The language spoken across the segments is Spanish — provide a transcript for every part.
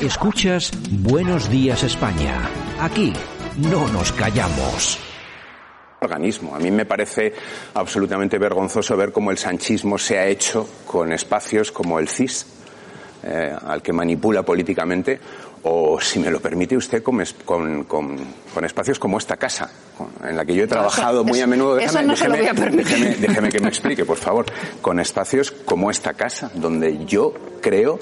Escuchas Buenos Días España. Aquí no nos callamos organismo. A mí me parece absolutamente vergonzoso ver cómo el sanchismo se ha hecho con espacios como el CIS, eh, al que manipula políticamente, o, si me lo permite usted, con, espacios como esta casa, en la que yo he trabajado muy a menudo. Déjeme, déjeme que me explique, por favor. Con espacios como esta casa, donde yo creo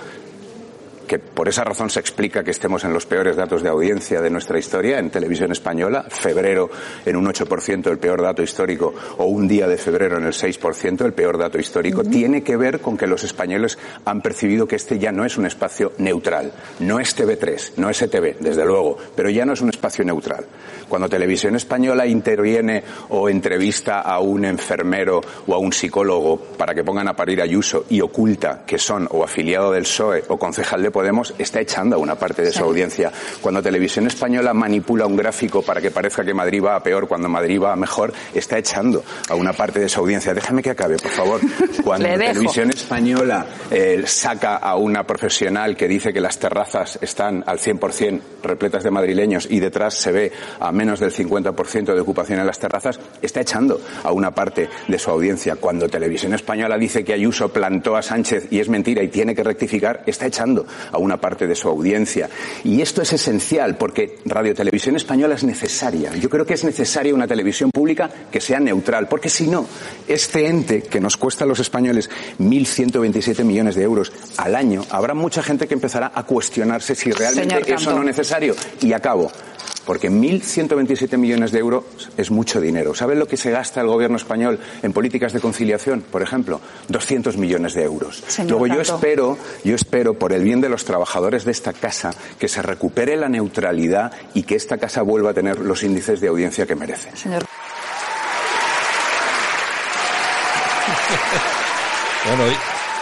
que por esa razón se explica que estemos en los peores datos de audiencia de nuestra historia en televisión española, febrero en un 8% el peor dato histórico o un día de febrero en el 6% el peor dato histórico, tiene que ver con que los españoles han percibido que este ya no es un espacio neutral, no es TV3, no es ETV, desde luego, pero ya no es un espacio neutral. Cuando Televisión Española interviene o entrevista a un enfermero o a un psicólogo para que pongan a parir a Ayuso y oculta que son o afiliado del PSOE o concejal de Podemos, está echando a una parte de su audiencia. Cuando Televisión Española manipula un gráfico para que parezca que Madrid va a peor cuando Madrid va a mejor, está echando a una parte de su audiencia. Déjame que acabe, por favor. Cuando Televisión Española eh, saca a una profesional que dice que las terrazas están al 100% repletas de madrileños y detrás se ve a menos del 50% de ocupación en las terrazas, está echando a una parte de su audiencia. Cuando Televisión Española dice que Ayuso plantó a Sánchez y es mentira y tiene que rectificar, está echando a una parte de su audiencia. Y esto es esencial porque Radio Televisión Española es necesaria. Yo creo que es necesaria una televisión pública que sea neutral, porque si no, este ente que nos cuesta a los españoles 1.127 millones de euros al año, habrá mucha gente que empezará a cuestionarse si realmente eso no es necesario. Y acabo porque 1.127 millones de euros es mucho dinero. ¿Saben lo que se gasta el gobierno español en políticas de conciliación, por ejemplo? 200 millones de euros. Luego yo espero, yo espero, por el bien de los trabajadores de esta casa, que se recupere la neutralidad y que esta casa vuelva a tener los índices de audiencia que merece. Señor. bueno,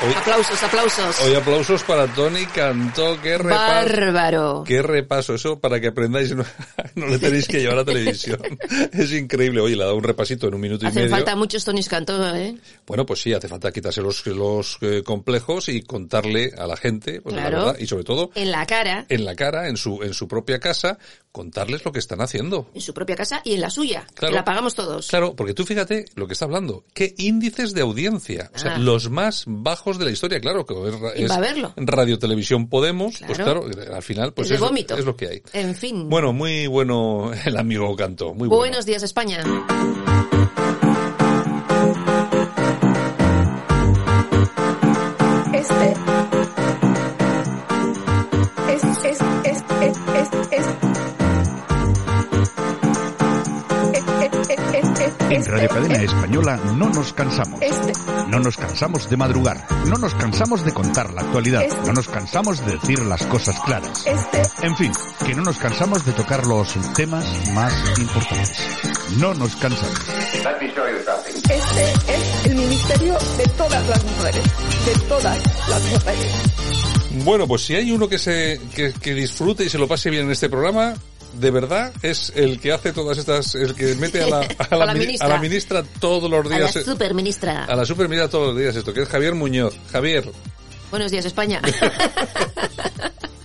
aplausos, aplausos. Hoy aplausos para Tony Cantó. Qué repaso. Bárbaro. Qué repaso. Eso para que aprendáis, no, le tenéis que llevar a televisión. es increíble. Oye, le ha dado un repasito en un minuto y medio. Hacen falta muchos Tony Cantó, ¿eh? Bueno, pues sí, hace falta quitarse los, los eh, complejos y contarle a la gente, pues la verdad, y sobre todo. En la cara. En la cara, en su, en su propia casa, contarles lo que están haciendo. En su propia casa y en la suya. Claro. Que la pagamos todos. Claro, porque tú fíjate lo que está hablando. ¿Qué índices de audiencia? O sea, ah. los más bajos de la historia, claro, que es, Radio Televisión Podemos, pues claro, al final pues es, es, lo que hay. En fin. Bueno, muy bueno el amigo Canto, muy bueno. Buenos días España. Cadena Española no nos cansamos. No nos cansamos de madrugar. No nos cansamos de contar la actualidad. No nos cansamos de decir las cosas claras. En fin, que no nos cansamos de tocar los temas más importantes. No nos cansamos. Este es el ministerio de todas las mujeres. De todas las mujeres. Bueno, pues si hay uno que se que, que disfrute y se lo pase bien en este programa, de verdad es el que hace todas estas, el que mete a la, a la, ministra. todos los días. A la superministra. A la superministra todos los días esto, que es Javier Muñoz. Javier. Buenos días, España.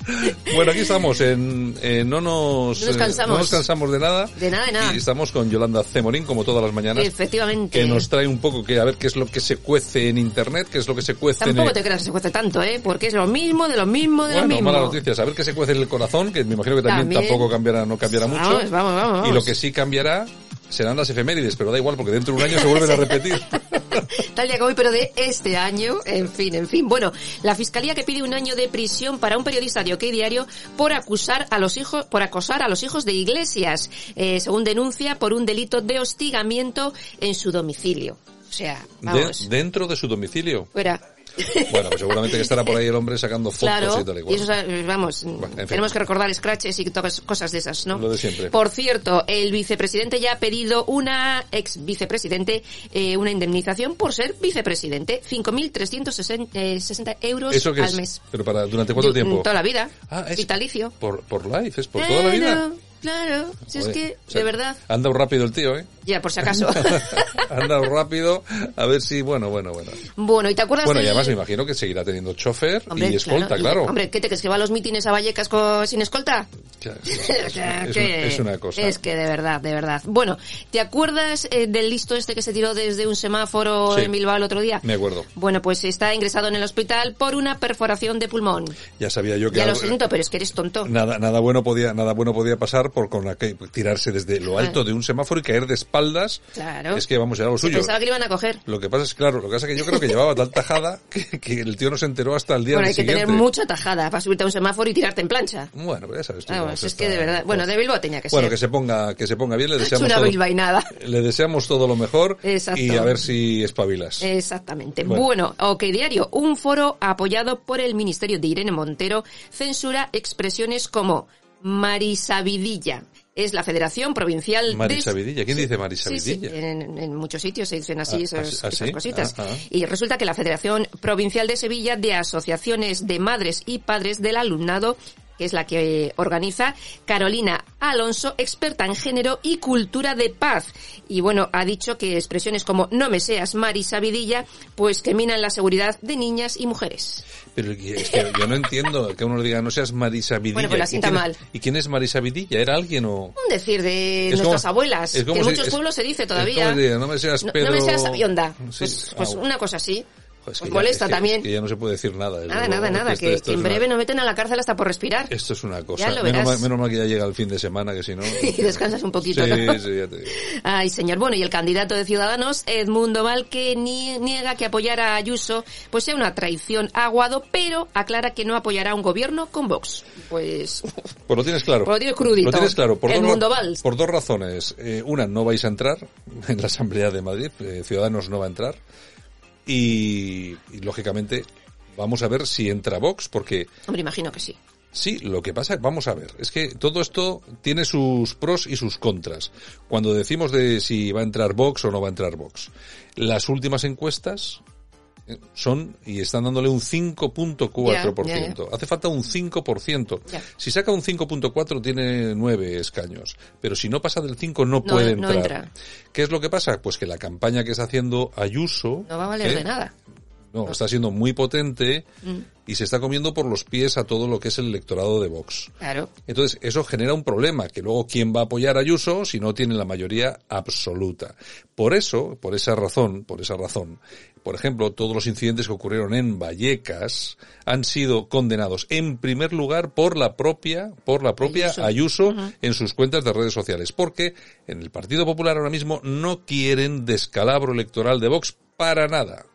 Bueno, aquí estamos en, no, nos, no, nos cansamos. no nos cansamos de nada. De nada, de nada. Y estamos con Yolanda Cemorín, como todas las mañanas. Efectivamente. Que nos trae un poco que a ver qué es lo que se cuece en internet, qué es lo que se cuece Tampoco en te creas que se cuece tanto, ¿eh? Porque es lo mismo, de lo mismo, de lo mismo. malas noticias. A ver qué se cuece en el corazón, que me imagino que también, tampoco cambiará, no cambiará mucho. Vamos, vamos, vamos. Y lo que sí cambiará serán las efemérides, pero da igual porque dentro de un año se vuelven a repetir. Tal día que hoy, pero de este año, en fin, en fin. Bueno, la fiscalía que pide un año de prisión para un periodista de OK Diario por acusar a los hijos, por acosar a los hijos de Iglesias, eh, según denuncia por un delito de hostigamiento en su domicilio. O sea, vamos. ¿Dentro de su domicilio? Fuera. Bueno, pues seguramente que estará por ahí el hombre sacando fotos y tal y cual. Y eso, vamos, tenemos que recordar scratches y todas cosas de esas, ¿no? Lo de siempre. Por cierto, el vicepresidente ya ha pedido una ex vicepresidente eh, una indemnización por ser vicepresidente, 5.360 eh, euros ¿Eso al mes. ¿Pero para durante cuánto tiempo? Toda la vida. Ah, es vitalicio. Por, por life, es por toda la vida. Claro, si es que, de verdad. Ha andado rápido el tío, ¿eh? Ya, por si acaso. Andado rápido, a ver si, bueno, bueno, bueno. Bueno, ¿y te acuerdas Bueno, y además me imagino que seguirá teniendo chofer y escolta, claro. Hombre, ¿qué te crees que va a los mítines a Vallecas con, sin escolta? es, una cosa. Es que de verdad, de verdad. Bueno, ¿te acuerdas eh, del listo este que se tiró desde un semáforo en Bilbao el otro día? Me acuerdo. Bueno, pues está ingresado en el hospital por una perforación de pulmón. Ya sabía yo que... Ya lo siento, pero es que eres tonto. Nada, nada bueno podía, nada bueno podía pasar por con la que tirarse desde lo alto de un semáforo y caer de espaldas. Claro. Es que vamos, a lo suyo. Pensaba que le iban a coger. Lo que pasa es, claro, lo que pasa es que yo creo que llevaba tal tajada que, el tío no se enteró hasta el día bueno, hay que tener mucha tajada para subirte a un semáforo y tirarte en plancha. Bueno, pero ya sabes. Tú, es que de verdad, bueno, de Bilbao tenía que ser. Bueno, que se ponga, que se ponga bien, le deseamos es una todo, Le deseamos todo lo mejor y a ver si espabilas. Exactamente. Bueno. OK Diario, un foro apoyado por el Ministerio de Irene Montero censura expresiones como Marisabidilla, es la Federación Provincial Marisabidilla. ¿Quién dice Marisabidilla? Sí, en, muchos sitios se dicen así ah, esas, ¿ah, cositas. Ah, y resulta que la Federación Provincial de Sevilla de Asociaciones de Madres y Padres del Alumnado que es la que organiza Carolina Alonso, experta en género y cultura de paz. Y bueno, ha dicho que expresiones como no me seas Marisa Vidilla, pues que minan la seguridad de niñas y mujeres. Pero es que yo no entiendo que uno diga no seas Marisa Vidilla. Bueno, pues la sienta mal. ¿Y quién es Marisa Vidilla? ¿Era alguien o...? Un decir de nuestras abuelas, que en muchos pueblos se dice todavía. no me seas Pedro... No, me seas Avionda. pues, pues una cosa así. Pues molesta también. que ya no se puede decir nada. Nada, nada, nada. Que, en breve no meten a la cárcel hasta por respirar. Esto es una cosa. menos, mal, que ya llega el fin de semana, que si no... y descansas un poquito. Sí, sí, ya te digo. Ay, señor. Bueno, y el candidato de Ciudadanos, Edmundo Val, que niega que apoyar a Ayuso pues sea una traición aguado, pero aclara que no apoyará un gobierno con Vox. Pues... Pues lo tienes claro. Pues lo tienes crudito. Lo tienes claro. Por, Edmundo dos, por dos razones. Eh, una, no vais a entrar en la Asamblea de Madrid. Eh, Ciudadanos no va a entrar y, lógicamente vamos a ver si entra Vox porque... Hombre, imagino que sí. Sí, lo que pasa, vamos a ver, es que todo esto tiene sus pros y sus contras. Cuando decimos de si va a entrar Vox o no va a entrar Vox, las últimas encuestas son y están dándole un 5.4%. Hace falta un 5%. Si saca un 5.4 tiene 9 escaños, pero si no pasa del 5 no, puede entrar. ¿Qué es lo que pasa? Pues que la campaña que está haciendo Ayuso no va a valer de nada. No, está siendo muy potente mm. y se está comiendo por los pies a todo lo que es el electorado de Vox. Claro. Entonces, eso genera un problema, que luego quién va a apoyar a Ayuso si no tiene la mayoría absoluta. Por eso, por esa razón, por esa razón, por ejemplo, todos los incidentes que ocurrieron en Vallecas han sido condenados en primer lugar por la propia, por la propia Ayuso, en sus cuentas de redes sociales, porque en el Partido Popular ahora mismo no quieren descalabro electoral de Vox para nada.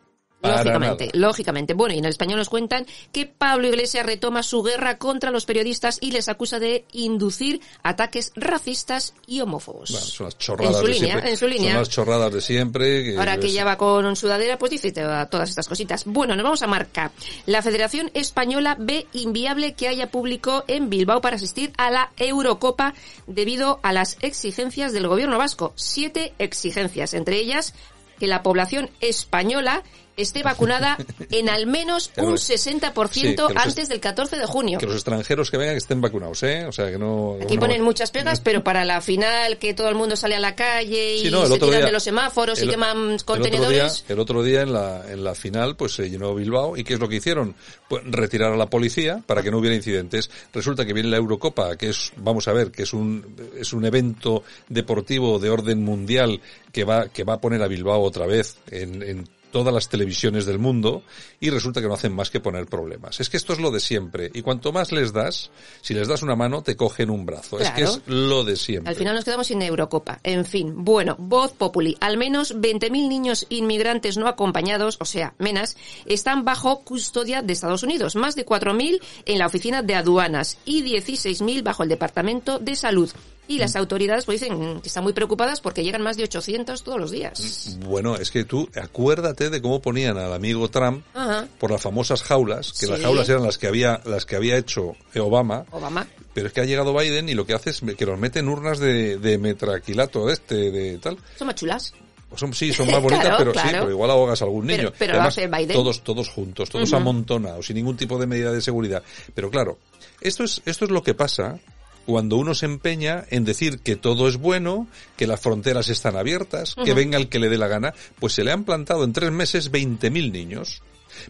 Lógicamente, lógicamente. Bueno, y en el español nos cuentan que Pablo Iglesias retoma su guerra contra los periodistas y les acusa de inducir ataques racistas y homófobos. Bueno, son las chorradas en su de línea, siempre. En su línea. Son las chorradas de siempre. Ahora que ya va con sudadera, pues dice todas estas cositas. Bueno, nos vamos a marcar. La Federación Española ve inviable que haya público en Bilbao para asistir a la Eurocopa debido a las exigencias del gobierno vasco. Siete exigencias, entre ellas que la población española esté vacunada en al menos un 60% antes del 14 de junio. Que los extranjeros que vengan estén vacunados, ¿eh? O sea, que no... Aquí ponen muchas pegas, pero para la final, que todo el mundo sale a la calle y se tiran de los semáforos y queman contenedores... El otro día, en, la, en la final, pues se llenó Bilbao, ¿y qué es lo que hicieron? Pues retirar a la policía para que no hubiera incidentes. Resulta que viene la Eurocopa, que es, vamos a ver, que es un, es un evento deportivo de orden mundial que va, que va a poner a Bilbao otra vez en, en todas las televisiones del mundo y resulta que no hacen más que poner problemas. Es que esto es lo de siempre y cuanto más les das, si les das una mano te cogen un brazo. Es que es lo de siempre. Al final nos quedamos sin Eurocopa. En fin, bueno, voz populi. Al menos 20.000 niños inmigrantes no acompañados, o sea, menas, están bajo custodia de Estados Unidos. Más de 4.000 en la oficina de aduanas y 16.000 bajo el Departamento de Salud. Y las autoridades pues dicen que están muy preocupadas porque llegan más de 800 todos los días. Bueno, es que tú acuérdate de cómo ponían al amigo Trump por las famosas jaulas, que las jaulas eran las que había las que había hecho Obama. Obama. Pero es que ha llegado Biden y lo que hace es que los mete en urnas de, de metraquilato este, de tal. Son más chulas. Pues son, sí, son más bonitas, pero sí, pero igual ahogas a algún niño. Pero, Además, Biden. todos, todos juntos, todos amontonados, sin ningún tipo de medida de seguridad. Pero claro, esto es, esto es lo que pasa cuando uno se empeña en decir que todo es bueno, que las fronteras están abiertas, que venga el que le dé la gana, pues se le han plantado en tres meses 20.000 niños.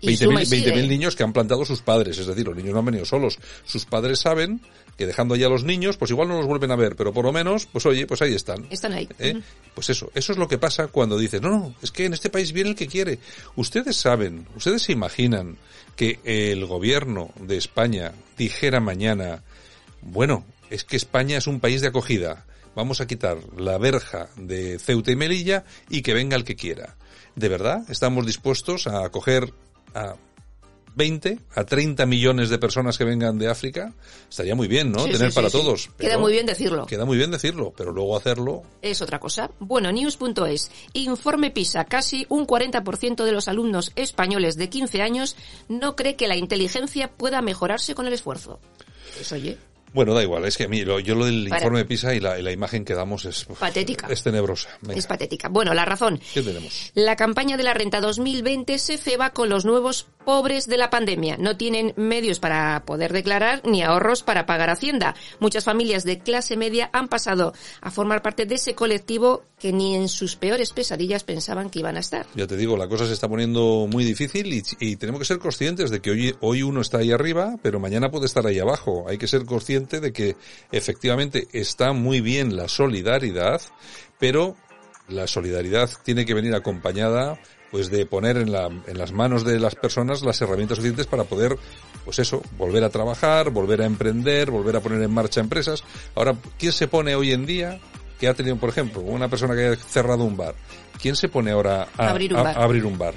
20.000 niños que han plantado sus padres, es decir, los niños no han venido solos. Sus padres saben que dejando allá a los niños, pues igual no los vuelven a ver, pero por lo menos, pues oye, pues ahí están. Están ahí. ¿Eh? Pues eso, eso es lo que pasa cuando dices, no, no, es que en este país viene el que quiere. Ustedes saben, ustedes se imaginan que el gobierno de España dijera mañana, bueno, es que España es un país de acogida, vamos a quitar la verja de Ceuta y Melilla y que venga el que quiera. ¿De verdad estamos dispuestos a acoger a 20 a 30 millones de personas que vengan de África, estaría muy bien, ¿no? Tener para todos. queda muy bien decirlo. Queda muy bien decirlo, pero luego hacerlo... Es otra cosa. Bueno, news.es. Informe PISA. Casi un 40% de los alumnos españoles de 15 años no cree que la inteligencia pueda mejorarse con el esfuerzo. Pues oye... Bueno, da igual, es que a mí, yo lo del informe de PISA y la, imagen que damos es... Patética. Es tenebrosa. Es patética. Bueno, la razón. ¿Qué tenemos? La campaña de la renta 2020 se ceba con los nuevos pobres de la pandemia. No tienen medios para poder declarar ni ahorros para pagar Hacienda. Muchas familias de clase media han pasado a formar parte de ese colectivo que ni en sus peores pesadillas pensaban que iban a estar. Ya te digo, la cosa se está poniendo muy difícil y, tenemos que ser conscientes de que hoy, hoy uno está ahí arriba, pero mañana puede estar ahí abajo. Hay que ser consciente de que efectivamente está muy bien la solidaridad, pero la solidaridad tiene que venir acompañada pues de poner en, la, en las manos de las personas las herramientas suficientes para poder, pues eso, volver a trabajar, volver a emprender, volver a poner en marcha empresas. Ahora, ¿quién se pone hoy en día que ha tenido, por ejemplo, una persona que ha cerrado un bar? ¿Quién se pone ahora a abrir un bar?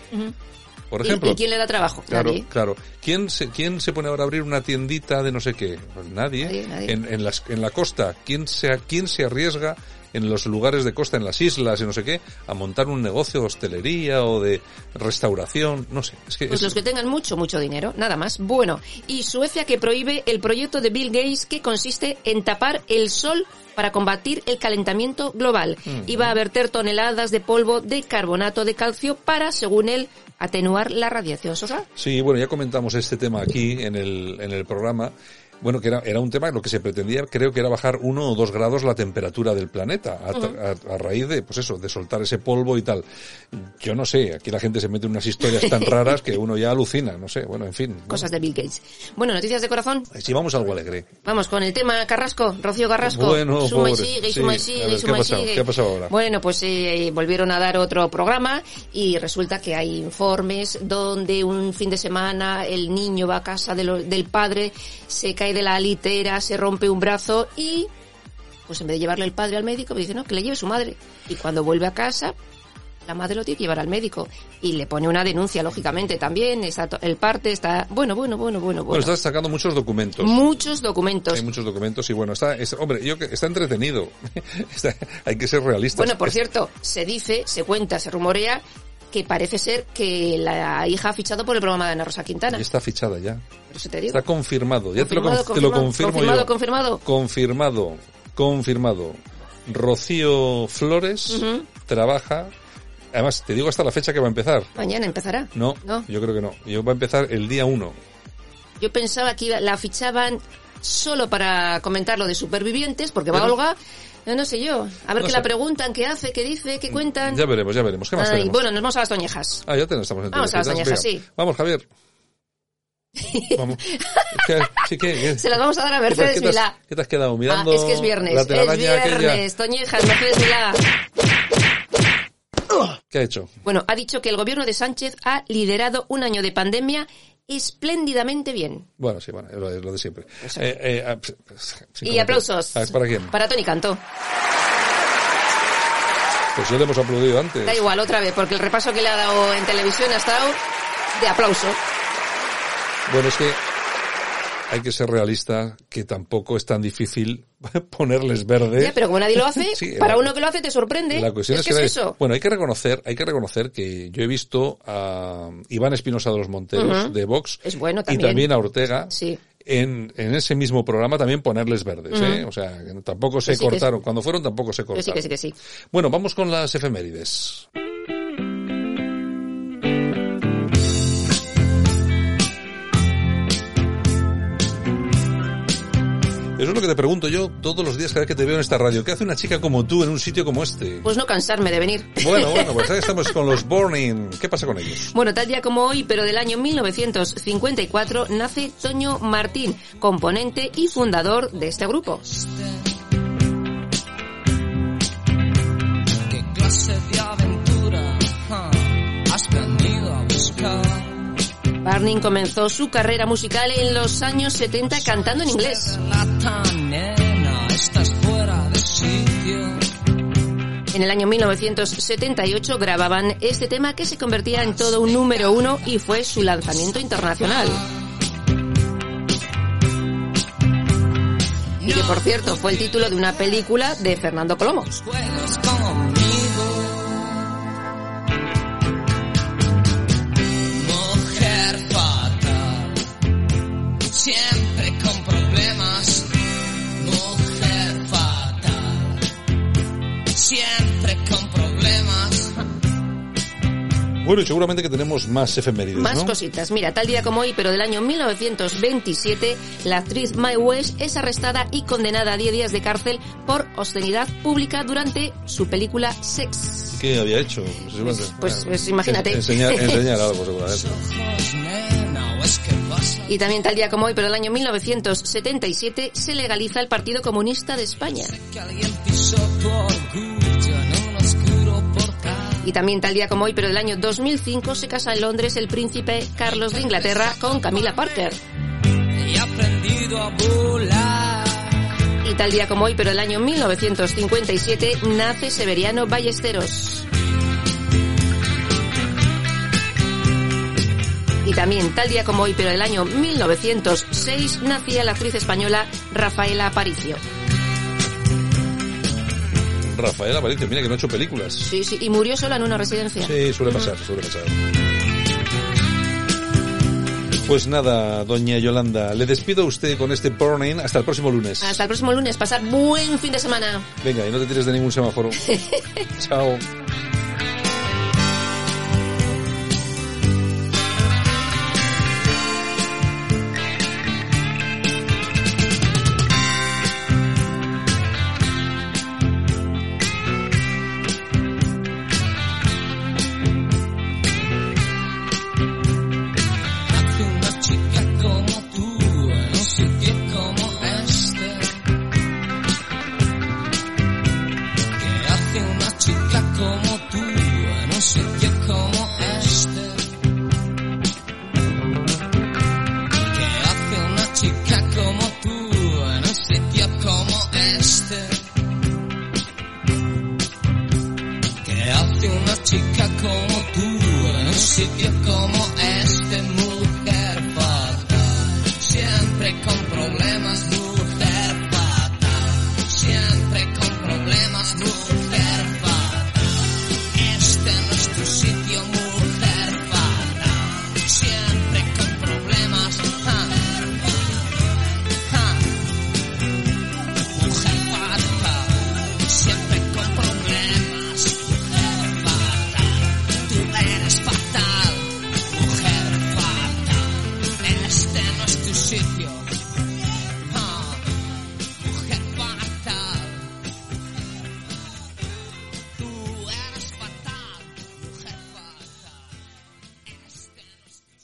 Por ejemplo. ¿Y, quién le da trabajo? Claro, claro. ¿Quién se, ¿Quién se pone ahora a abrir una tiendita de no sé qué? Pues nadie. En, en, las, en la costa, ¿quién se, ¿quién se arriesga en los lugares de costa, en las islas y no sé qué, a montar un negocio de hostelería o de restauración, no sé. Es que pues los que tengan mucho, mucho dinero, nada más. Bueno, y Suecia que prohíbe el proyecto de Bill Gates que consiste en tapar el sol para combatir el calentamiento global. Iba a verter toneladas de polvo de carbonato de calcio para, según él, atenuar la radiación solar. Sí, bueno, ya comentamos este tema aquí en el, en el programa bueno, que era, era un tema, lo que se pretendía creo que era bajar uno o dos grados la temperatura del planeta a, raíz de, pues eso, de soltar ese polvo y tal. Yo no sé, aquí la gente se mete en unas historias tan raras que uno ya alucina, no sé, bueno, en fin. Cosas de Bill Gates. Bueno, noticias de corazón. Sí, vamos a algo alegre. Vamos con el tema Carrasco, Rocío Carrasco. Bueno, suma y sigue, suma y sigue, suma y sigue. ¿Qué ha pasado ahora? Bueno, pues eh, volvieron a dar otro programa y resulta que hay informes donde un fin de semana el niño va a casa del padre, se cae de la litera, se rompe un brazo y, pues en vez de llevarle el padre al médico, dice, no, que le lleve su madre. Y cuando vuelve a casa, la madre lo tiene que llevar al médico y le pone una denuncia, lógicamente, también. Está el parte está, bueno, bueno, bueno, bueno, bueno. está sacando muchos documentos. Muchos documentos. Hay muchos documentos y bueno, está, hombre, yo que está entretenido. hay que ser realistas. Bueno, por cierto, se dice, se cuenta, se rumorea que parece ser que la hija ha fichado por el programa de Ana Rosa Quintana. Y está fichada ya. eso te digo. Está confirmado. Ya te, lo, confirmado, confirmo confirmado, Confirmado, confirmado. Confirmado. Rocío Flores trabaja Además, te digo hasta la fecha que va a empezar. Mañana empezará. No, no. yo creo que no. Yo va a empezar el día 1. Yo pensaba que la fichaban solo para comentar lo de supervivientes, porque va Olga no, no sé yo. A ver qué la preguntan, qué hace, qué dice, qué cuentan. Ya veremos, ya veremos. ¿Qué más tenemos? Bueno, nos vamos a las toñejas. Ah, ya tenemos, estamos en Vamos a las toñejas, sí. Vamos, Javier. Vamos. ¿Qué, sí, qué, Se las vamos a dar a Mercedes ¿Qué Milá. ¿Qué te has quedado mirando? Ah, es que es viernes. Es viernes, toñejas, Mercedes Milá. ¿Qué ha hecho? Bueno, ha dicho que el gobierno de Sánchez ha liderado un año de pandemia espléndidamente bien. Bueno, sí, bueno, es lo de siempre. Eh, eh, ah, y aplausos. ¿Para quién? Para Tony Cantó. Pues ya le hemos aplaudido antes. Da igual, otra vez, porque el repaso que le ha dado en televisión ha estado de aplauso. Bueno, es que hay que ser realista, que tampoco es tan difícil ponerles verde. pero como nadie lo hace, para uno que lo hace te sorprende. La cuestión es, que, es eso. Bueno, hay que reconocer, hay que reconocer que yo he visto a Iván Espinosa de los Monteros de Vox es bueno, y también a Ortega en, en ese mismo programa también ponerles verdes, ¿eh? O sea, tampoco se cortaron. Cuando fueron tampoco se cortaron. Que sí, que sí, que sí. Bueno, vamos con las efemérides. Eso es lo que te pregunto yo todos los días cada vez que te veo en esta radio. ¿Qué hace una chica como tú en un sitio como este? Pues no cansarme de venir. Bueno, bueno, pues ahí estamos con los Burning. ¿Qué pasa con ellos? Bueno, tal día como hoy, pero del año 1954, nace Toño Martín, componente y fundador de este grupo. ¿Qué clase de aventura has venido a buscar? Barney comenzó su carrera musical en los años 70 cantando en inglés. En el año 1978 grababan este tema que se convertía en todo un número uno y fue su lanzamiento internacional. Y que por cierto fue el título de una película de Fernando Colomo. Bueno, y seguramente que tenemos más efemérides, Más cositas. Mira, tal día como hoy, pero del año 1927, la actriz Mae West es arrestada y condenada a 10 días de cárcel por obscenidad pública durante su película Sex. ¿Qué había hecho? Pues, pues, pues imagínate. Enseñar, enseñar algo, seguramente. Y también tal día como hoy, pero el año 1977, se legaliza el Partido Comunista de España. Y también tal día como hoy, pero del año 2005, se casa en Londres el príncipe Carlos de Inglaterra con Camila Parker. Y tal día como hoy, pero el año 1957, nace Severiano Ballesteros. Y también, tal día como hoy, pero del año 1906, nacía la actriz española Rafaela Aparicio. Rafaela Aparicio, mira que no ha hecho películas. Sí, sí, y murió sola en una residencia. Sí, suele pasar, suele pasar. Pues nada, doña Yolanda, le despido a usted con este Burning hasta el próximo lunes. Hasta el próximo lunes, pasar buen fin de semana. Venga, y no te tires de ningún semáforo. Chao.